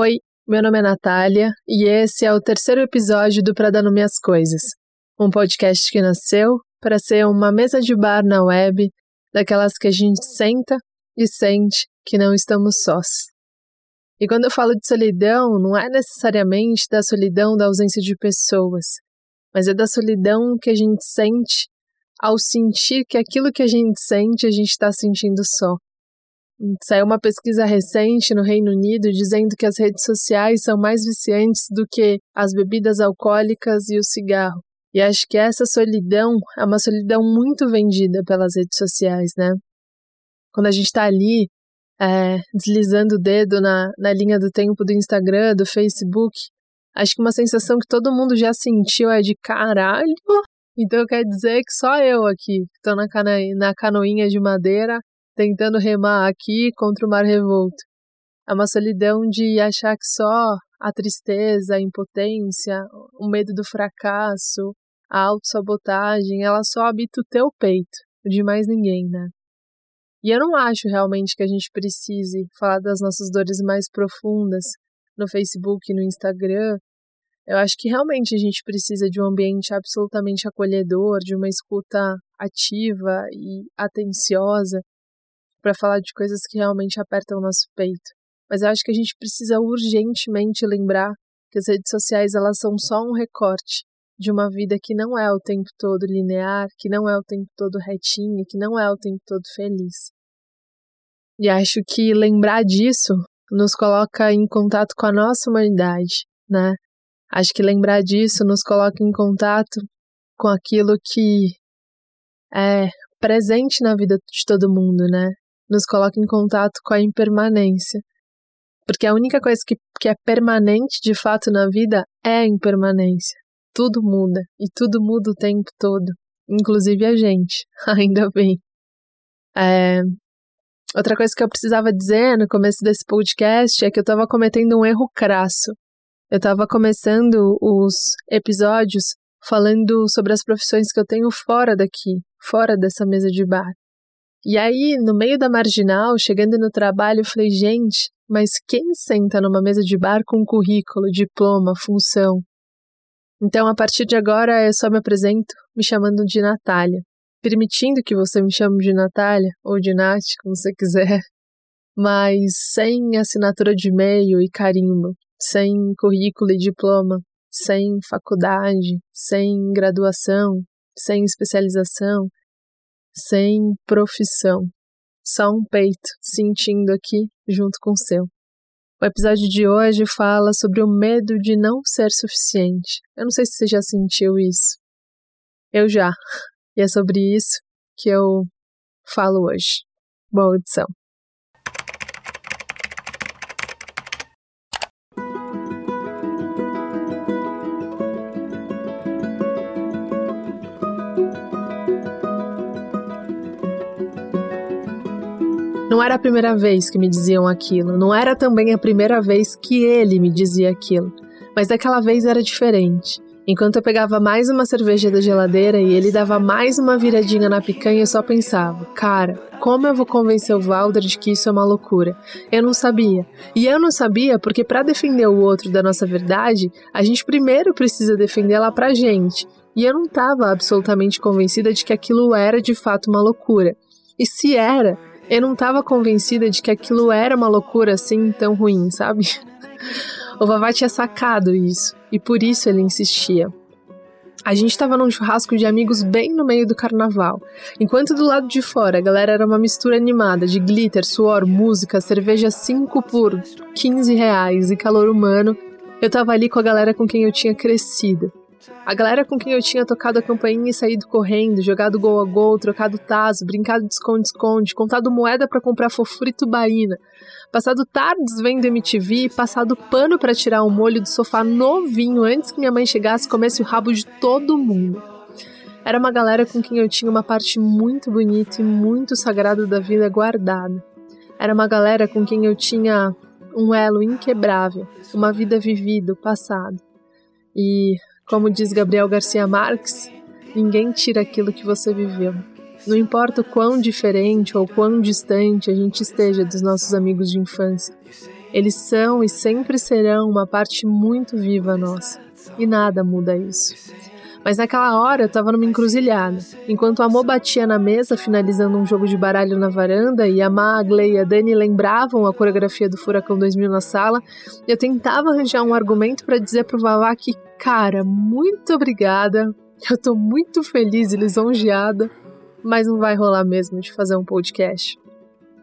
Oi, meu nome é Natália e esse é o terceiro episódio do Pra Dar Nome As Coisas, um podcast que nasceu para ser uma mesa de bar na web, daquelas que a gente senta e sente que não estamos sós. E quando eu falo de solidão, não é necessariamente da solidão da ausência de pessoas, mas é da solidão que a gente sente ao sentir que aquilo que a gente sente, a gente está sentindo só. Saiu uma pesquisa recente no Reino Unido dizendo que as redes sociais são mais viciantes do que as bebidas alcoólicas e o cigarro. E acho que essa solidão é uma solidão muito vendida pelas redes sociais, né? Quando a gente está ali é, deslizando o dedo na, na linha do tempo do Instagram, do Facebook, acho que uma sensação que todo mundo já sentiu é de caralho. Então quer dizer que só eu aqui, que estou na, na canoinha de madeira, tentando remar aqui contra o mar revolto. É uma solidão de achar que só a tristeza, a impotência, o medo do fracasso, a autossabotagem, ela só habita o teu peito, o de mais ninguém, né? E eu não acho realmente que a gente precise falar das nossas dores mais profundas no Facebook no Instagram. Eu acho que realmente a gente precisa de um ambiente absolutamente acolhedor, de uma escuta ativa e atenciosa, para falar de coisas que realmente apertam o nosso peito. Mas eu acho que a gente precisa urgentemente lembrar que as redes sociais elas são só um recorte de uma vida que não é o tempo todo linear, que não é o tempo todo retinha, que não é o tempo todo feliz. E acho que lembrar disso nos coloca em contato com a nossa humanidade, né? Acho que lembrar disso nos coloca em contato com aquilo que é presente na vida de todo mundo, né? Nos coloca em contato com a impermanência. Porque a única coisa que, que é permanente de fato na vida é a impermanência. Tudo muda e tudo muda o tempo todo, inclusive a gente, ainda bem. É... Outra coisa que eu precisava dizer no começo desse podcast é que eu estava cometendo um erro crasso. Eu estava começando os episódios falando sobre as profissões que eu tenho fora daqui, fora dessa mesa de bar. E aí, no meio da marginal, chegando no trabalho, eu falei, gente, mas quem senta numa mesa de bar com currículo, diploma, função? Então, a partir de agora, eu só me apresento me chamando de Natália, permitindo que você me chame de Natália ou de Nath, como você quiser, mas sem assinatura de e-mail e carimbo, sem currículo e diploma, sem faculdade, sem graduação, sem especialização, sem profissão, só um peito sentindo aqui junto com o seu. O episódio de hoje fala sobre o medo de não ser suficiente. Eu não sei se você já sentiu isso. Eu já. E é sobre isso que eu falo hoje. Boa audição. Não era a primeira vez que me diziam aquilo, não era também a primeira vez que ele me dizia aquilo, mas daquela vez era diferente. Enquanto eu pegava mais uma cerveja da geladeira e ele dava mais uma viradinha na picanha, eu só pensava: cara, como eu vou convencer o Valder de que isso é uma loucura? Eu não sabia. E eu não sabia porque, para defender o outro da nossa verdade, a gente primeiro precisa defendê-la pra gente. E eu não estava absolutamente convencida de que aquilo era de fato uma loucura. E se era, eu não estava convencida de que aquilo era uma loucura assim tão ruim, sabe? O Vavá tinha sacado isso e por isso ele insistia. A gente estava num churrasco de amigos bem no meio do carnaval, enquanto do lado de fora a galera era uma mistura animada de glitter, suor, música, cerveja 5 por 15 reais e calor humano. Eu tava ali com a galera com quem eu tinha crescido. A galera com quem eu tinha tocado a campainha e saído correndo, jogado gol a gol, trocado taso, brincado de esconde-esconde, contado moeda para comprar fofura e passado tardes vendo MTV, passado pano para tirar um molho do sofá novinho antes que minha mãe chegasse e comesse o rabo de todo mundo. Era uma galera com quem eu tinha uma parte muito bonita e muito sagrada da vida guardada. Era uma galera com quem eu tinha um elo inquebrável, uma vida vivida, passado. E como diz Gabriel Garcia Marques, ninguém tira aquilo que você viveu. Não importa o quão diferente ou quão distante a gente esteja dos nossos amigos de infância. Eles são e sempre serão uma parte muito viva nossa. E nada muda isso. Mas naquela hora eu tava numa encruzilhada. Enquanto a Amor batia na mesa, finalizando um jogo de baralho na varanda, e a Magle e a Dani lembravam a coreografia do Furacão 2000 na sala, eu tentava arranjar um argumento para dizer pro Vavá que, cara, muito obrigada, eu tô muito feliz e lisonjeada, mas não vai rolar mesmo de fazer um podcast.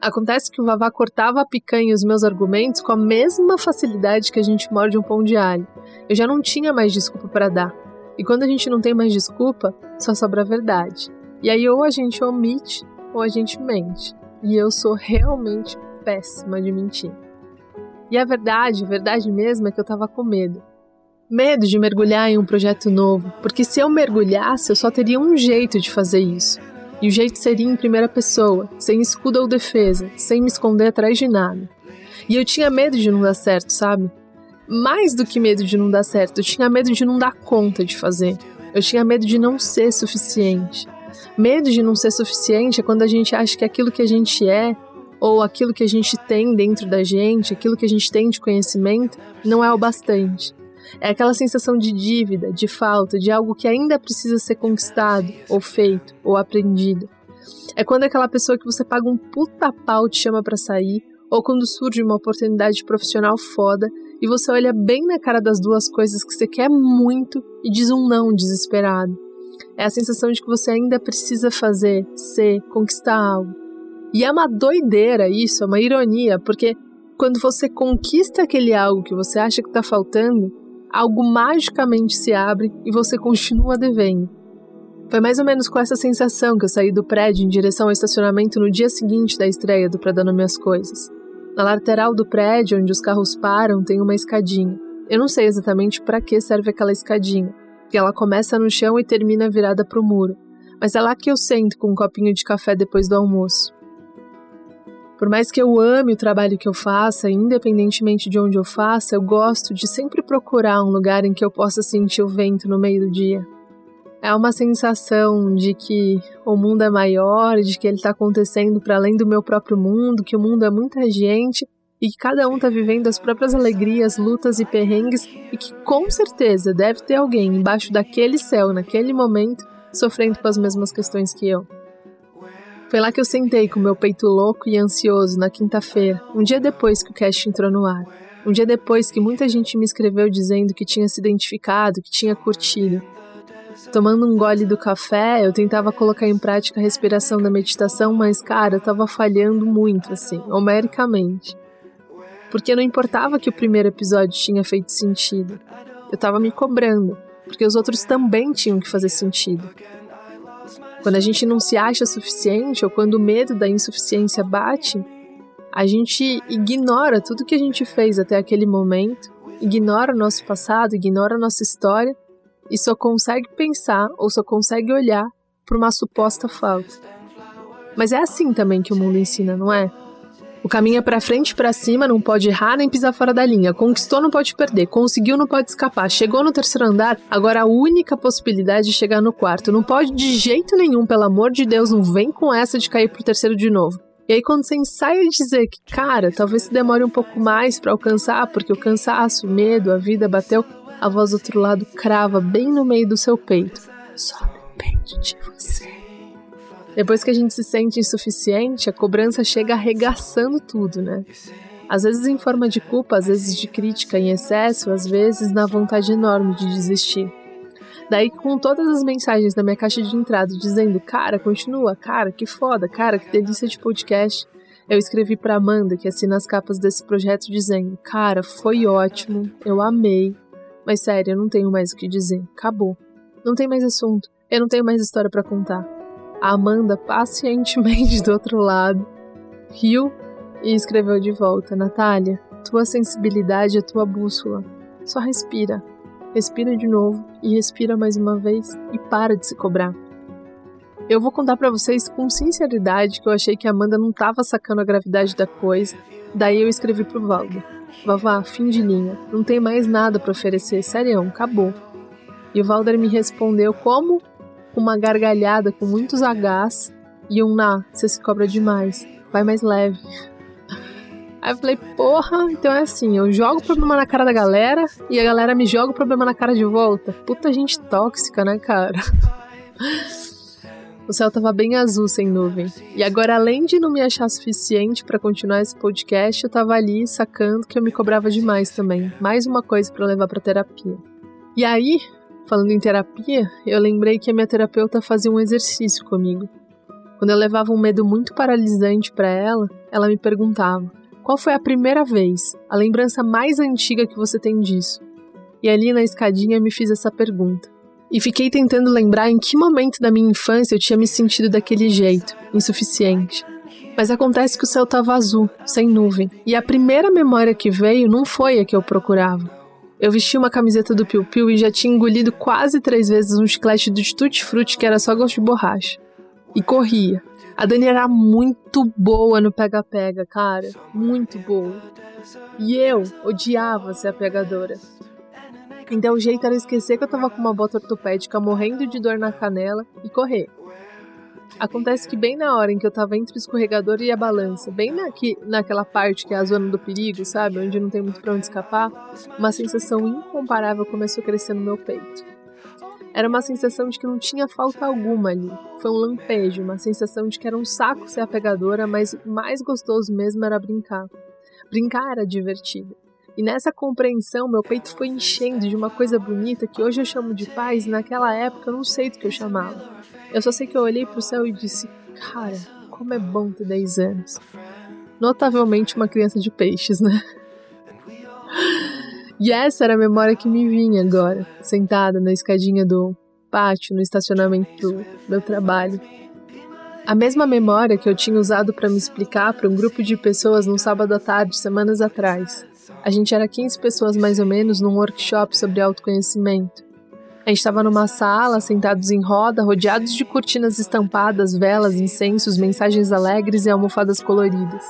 Acontece que o Vavá cortava a picanha e os meus argumentos com a mesma facilidade que a gente morde um pão de alho. Eu já não tinha mais desculpa para dar. E quando a gente não tem mais desculpa, só sobra a verdade. E aí ou a gente omite ou a gente mente. E eu sou realmente péssima de mentir. E a verdade, a verdade mesmo é que eu tava com medo. Medo de mergulhar em um projeto novo, porque se eu mergulhasse, eu só teria um jeito de fazer isso. E o jeito seria em primeira pessoa, sem escudo ou defesa, sem me esconder atrás de nada. E eu tinha medo de não dar certo, sabe? Mais do que medo de não dar certo, eu tinha medo de não dar conta de fazer. Eu tinha medo de não ser suficiente. Medo de não ser suficiente é quando a gente acha que aquilo que a gente é, ou aquilo que a gente tem dentro da gente, aquilo que a gente tem de conhecimento, não é o bastante. É aquela sensação de dívida, de falta, de algo que ainda precisa ser conquistado, ou feito, ou aprendido. É quando aquela pessoa que você paga um puta pau te chama para sair, ou quando surge uma oportunidade profissional foda e você olha bem na cara das duas coisas que você quer muito e diz um não desesperado. É a sensação de que você ainda precisa fazer, ser, conquistar algo. E é uma doideira isso, é uma ironia, porque quando você conquista aquele algo que você acha que está faltando, algo magicamente se abre e você continua devendo. Foi mais ou menos com essa sensação que eu saí do prédio em direção ao estacionamento no dia seguinte da estreia do Pra Dando Minhas Coisas. Na lateral do prédio, onde os carros param, tem uma escadinha. Eu não sei exatamente para que serve aquela escadinha, porque ela começa no chão e termina virada para o muro. Mas é lá que eu sento com um copinho de café depois do almoço. Por mais que eu ame o trabalho que eu faça, independentemente de onde eu faça, eu gosto de sempre procurar um lugar em que eu possa sentir o vento no meio do dia. É uma sensação de que o mundo é maior, de que ele está acontecendo para além do meu próprio mundo, que o mundo é muita gente e que cada um está vivendo as próprias alegrias, lutas e perrengues e que com certeza deve ter alguém embaixo daquele céu, naquele momento, sofrendo com as mesmas questões que eu. Foi lá que eu sentei com meu peito louco e ansioso na quinta-feira, um dia depois que o cast entrou no ar. Um dia depois que muita gente me escreveu dizendo que tinha se identificado, que tinha curtido. Tomando um gole do café, eu tentava colocar em prática a respiração da meditação, mas, cara, eu tava falhando muito, assim, homericamente. Porque não importava que o primeiro episódio tinha feito sentido. Eu tava me cobrando, porque os outros também tinham que fazer sentido. Quando a gente não se acha suficiente ou quando o medo da insuficiência bate, a gente ignora tudo que a gente fez até aquele momento, ignora o nosso passado, ignora a nossa história e só consegue pensar ou só consegue olhar para uma suposta falta. Mas é assim também que o mundo ensina, não é? O caminho é para frente e para cima, não pode errar nem pisar fora da linha. Conquistou, não pode perder. Conseguiu, não pode escapar. Chegou no terceiro andar, agora a única possibilidade é chegar no quarto. Não pode de jeito nenhum, pelo amor de Deus, não vem com essa de cair pro terceiro de novo. E aí quando você ensaia dizer que, cara, talvez se demore um pouco mais para alcançar, porque o cansaço, o medo, a vida bateu, a voz do outro lado crava bem no meio do seu peito. Só depende de você. Depois que a gente se sente insuficiente, a cobrança chega arregaçando tudo, né? Às vezes em forma de culpa, às vezes de crítica em excesso, às vezes na vontade enorme de desistir. Daí, com todas as mensagens na minha caixa de entrada dizendo: Cara, continua, cara, que foda, cara, que delícia de podcast, eu escrevi para Amanda, que assina as capas desse projeto, dizendo: Cara, foi ótimo, eu amei, mas sério, eu não tenho mais o que dizer. Acabou. Não tem mais assunto. Eu não tenho mais história para contar. A Amanda, pacientemente do outro lado, riu e escreveu de volta: Natália, tua sensibilidade é tua bússola. Só respira. Respira de novo e respira mais uma vez e para de se cobrar. Eu vou contar para vocês com sinceridade que eu achei que a Amanda não tava sacando a gravidade da coisa, daí eu escrevi pro Valdo. Vavá, fim de linha. Não tem mais nada para oferecer, sério, acabou. E o Valder me respondeu como? Uma gargalhada com muitos Hs e um na, você se cobra demais. Vai mais leve. Aí eu falei, porra, então é assim, eu jogo o problema na cara da galera e a galera me joga o problema na cara de volta. Puta gente tóxica, né, cara? O céu tava bem azul, sem nuvem. E agora, além de não me achar suficiente para continuar esse podcast, eu tava ali sacando que eu me cobrava demais também. Mais uma coisa para levar para terapia. E aí, falando em terapia, eu lembrei que a minha terapeuta fazia um exercício comigo. Quando eu levava um medo muito paralisante para ela, ela me perguntava: qual foi a primeira vez, a lembrança mais antiga que você tem disso? E ali na escadinha me fiz essa pergunta. E fiquei tentando lembrar em que momento da minha infância eu tinha me sentido daquele jeito, insuficiente. Mas acontece que o céu estava azul, sem nuvem, e a primeira memória que veio não foi a que eu procurava. Eu vesti uma camiseta do Piu Piu e já tinha engolido quase três vezes um chiclete de Tutti Frutti que era só gosto de borracha. E corria, a Dani era muito boa no pega-pega, cara. Muito boa. E eu odiava ser a pegadora. Então o jeito era esquecer que eu tava com uma bota ortopédica morrendo de dor na canela e correr. Acontece que bem na hora em que eu tava entre o escorregador e a balança, bem naquela parte que é a zona do perigo, sabe? Onde não tem muito pra onde escapar, uma sensação incomparável começou a crescer no meu peito. Era uma sensação de que não tinha falta alguma ali. Foi um lampejo, uma sensação de que era um saco ser a pegadora, mas o mais gostoso mesmo era brincar. Brincar era divertido. E nessa compreensão, meu peito foi enchendo de uma coisa bonita que hoje eu chamo de paz, e naquela época eu não sei do que eu chamava. Eu só sei que eu olhei pro céu e disse: Cara, como é bom ter 10 anos. Notavelmente uma criança de peixes, né? E essa era a memória que me vinha agora, sentada na escadinha do pátio, no estacionamento do meu trabalho. A mesma memória que eu tinha usado para me explicar para um grupo de pessoas num sábado à tarde, semanas atrás. A gente era 15 pessoas mais ou menos num workshop sobre autoconhecimento. A gente estava numa sala, sentados em roda, rodeados de cortinas estampadas, velas, incensos, mensagens alegres e almofadas coloridas.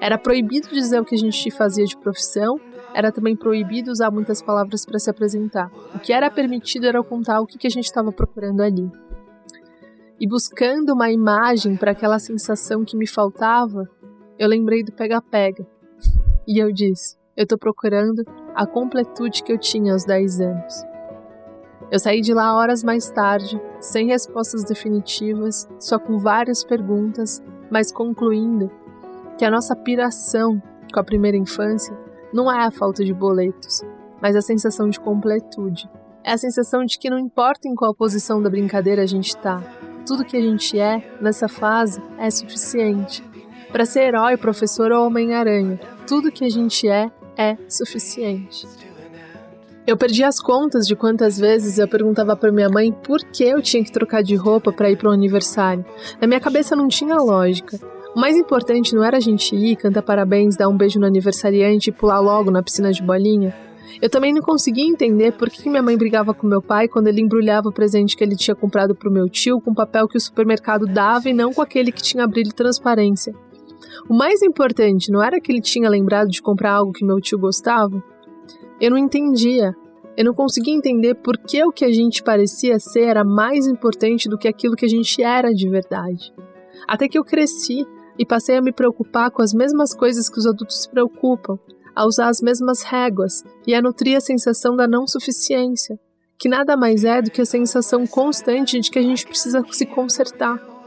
Era proibido dizer o que a gente fazia de profissão era também proibido usar muitas palavras para se apresentar. O que era permitido era contar o que, a gente estava procurando ali. E buscando uma imagem para aquela sensação que me faltava, eu lembrei do pega-pega. E eu disse: eu estou procurando a completude que eu tinha aos 10 anos. Eu saí de lá horas mais tarde, sem respostas definitivas, só com várias perguntas, mas concluindo que a nossa piração com a primeira infância não é a falta de boletos, mas a sensação de completude. É a sensação de que não importa em qual posição da brincadeira a gente está, tudo que a gente é nessa fase é suficiente. Para ser herói, professor ou Homem-Aranha, tudo que a gente é é suficiente. Eu perdi as contas de quantas vezes eu perguntava para minha mãe por que eu tinha que trocar de roupa para ir para o aniversário. Na minha cabeça não tinha lógica. O mais importante não era a gente ir, cantar parabéns, dar um beijo no aniversariante e pular logo na piscina de bolinha? Eu também não conseguia entender por que minha mãe brigava com meu pai quando ele embrulhava o presente que ele tinha comprado para o meu tio com papel que o supermercado dava e não com aquele que tinha brilho e transparência. O mais importante não era que ele tinha lembrado de comprar algo que meu tio gostava? Eu não entendia. Eu não conseguia entender por que o que a gente parecia ser era mais importante do que aquilo que a gente era de verdade. Até que eu cresci e passei a me preocupar com as mesmas coisas que os adultos se preocupam, a usar as mesmas réguas e a nutrir a sensação da não suficiência, que nada mais é do que a sensação constante de que a gente precisa se consertar.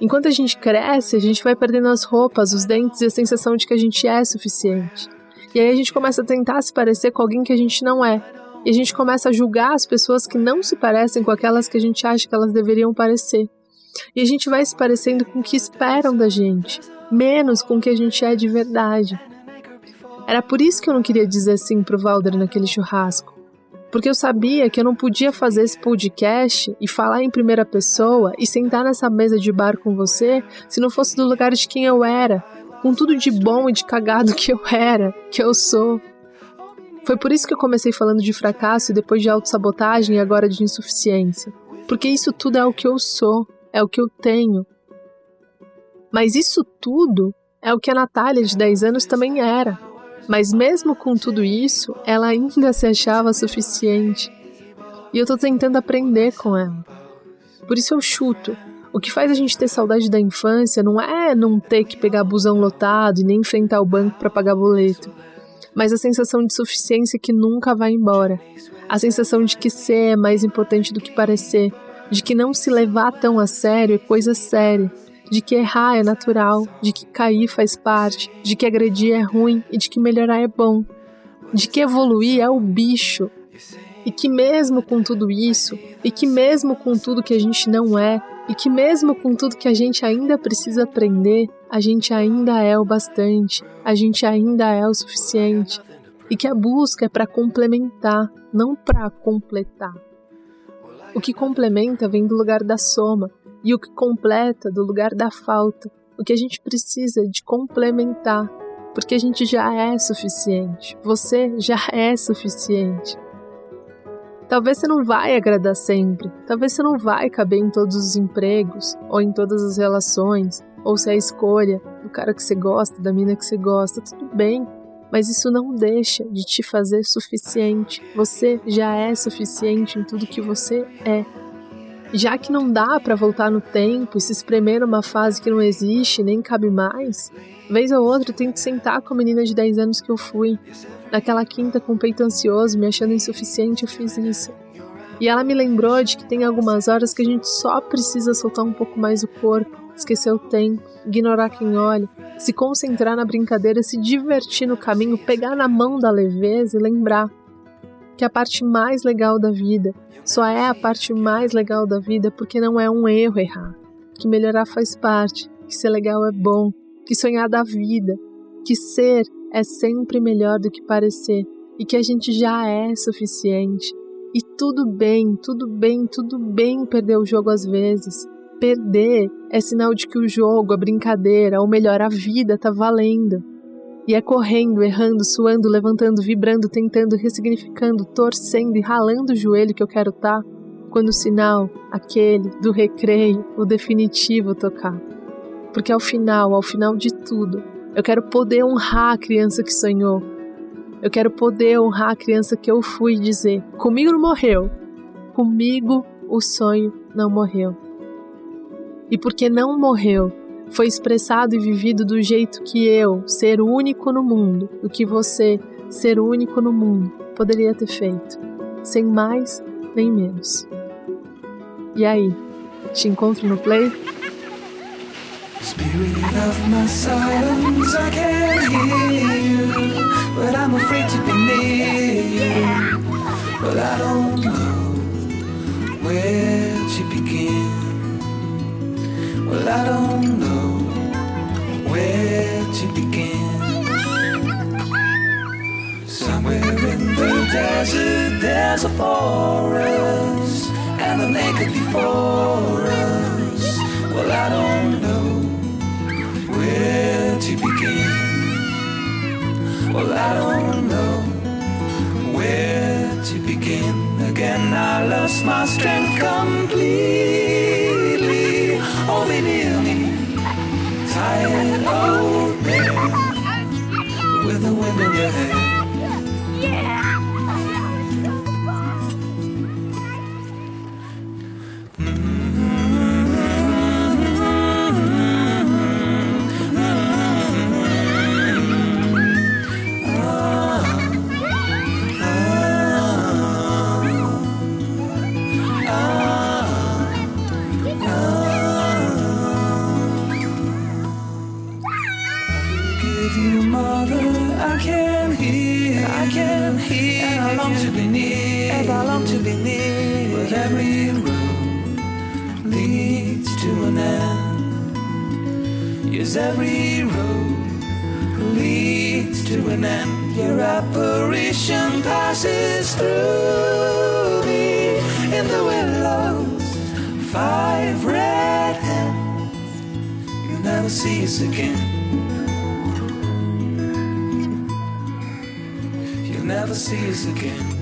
Enquanto a gente cresce, a gente vai perdendo as roupas, os dentes e a sensação de que a gente é suficiente. E aí a gente começa a tentar se parecer com alguém que a gente não é. E a gente começa a julgar as pessoas que não se parecem com aquelas que a gente acha que elas deveriam parecer. E a gente vai se parecendo com o que esperam da gente, menos com o que a gente é de verdade. Era por isso que eu não queria dizer sim pro Valder naquele churrasco. Porque eu sabia que eu não podia fazer esse podcast e falar em primeira pessoa e sentar nessa mesa de bar com você se não fosse do lugar de quem eu era, com tudo de bom e de cagado que eu era, que eu sou. Foi por isso que eu comecei falando de fracasso e depois de autossabotagem e agora de insuficiência. Porque isso tudo é o que eu sou é o que eu tenho. Mas isso tudo é o que a Natália de 10 anos também era. Mas mesmo com tudo isso, ela ainda se achava suficiente. E eu tô tentando aprender com ela. Por isso eu chuto. O que faz a gente ter saudade da infância não é não ter que pegar busão lotado e nem enfrentar o banco para pagar boleto, mas a sensação de suficiência que nunca vai embora. A sensação de que ser é mais importante do que parecer, de que não se levar tão a sério é coisa séria, de que errar é natural, de que cair faz parte, de que agredir é ruim e de que melhorar é bom, de que evoluir é o bicho. E que mesmo com tudo isso, e que mesmo com tudo que a gente não é, e que mesmo com tudo que a gente ainda precisa aprender, a gente ainda é o bastante, a gente ainda é o suficiente, e que a busca é para complementar, não para completar. O que complementa vem do lugar da soma, e o que completa do lugar da falta. O que a gente precisa de complementar, porque a gente já é suficiente. Você já é suficiente. Talvez você não vai agradar sempre, talvez você não vai caber em todos os empregos ou em todas as relações, ou se é a escolha do cara que você gosta, da mina que você gosta, tudo bem. Mas isso não deixa de te fazer suficiente. Você já é suficiente em tudo que você é. Já que não dá para voltar no tempo e se espremer numa fase que não existe nem cabe mais, vez ou outra eu tenho que sentar com a menina de 10 anos que eu fui. Naquela quinta com o peito ansioso, me achando insuficiente, eu fiz isso. E ela me lembrou de que tem algumas horas que a gente só precisa soltar um pouco mais o corpo, esquecer o tempo, ignorar quem olha, se concentrar na brincadeira, se divertir no caminho, pegar na mão da leveza e lembrar que a parte mais legal da vida só é a parte mais legal da vida porque não é um erro errar. Que melhorar faz parte, que ser legal é bom, que sonhar dá vida, que ser é sempre melhor do que parecer e que a gente já é suficiente. E tudo bem, tudo bem, tudo bem perder o jogo às vezes. Perder é sinal de que o jogo, a brincadeira, ou melhor, a vida tá valendo. E é correndo, errando, suando, levantando, vibrando, tentando, ressignificando, torcendo e ralando o joelho que eu quero estar tá, quando o sinal, aquele do recreio, o definitivo tocar. Porque ao final, ao final de tudo, eu quero poder honrar a criança que sonhou. Eu quero poder honrar a criança que eu fui e dizer: comigo não morreu, comigo o sonho não morreu. E porque não morreu, foi expressado e vivido do jeito que eu, ser único no mundo, o que você, ser único no mundo, poderia ter feito, sem mais nem menos. E aí, te encontro no play? Spirit of my silence, I can't hear you, but I'm afraid to be near you. But I don't know where to begin. Well, I don't know desert, there's a forest, and the naked before us. Well, I don't know where to begin. Well, I don't know where to begin. Again, I lost my strength completely. Oh, Only near me, tired old man with the wind in your hair. Cause every road leads to an end. Your apparition passes through me in the willows. Five red hands. You'll never see us again. You'll never see us again.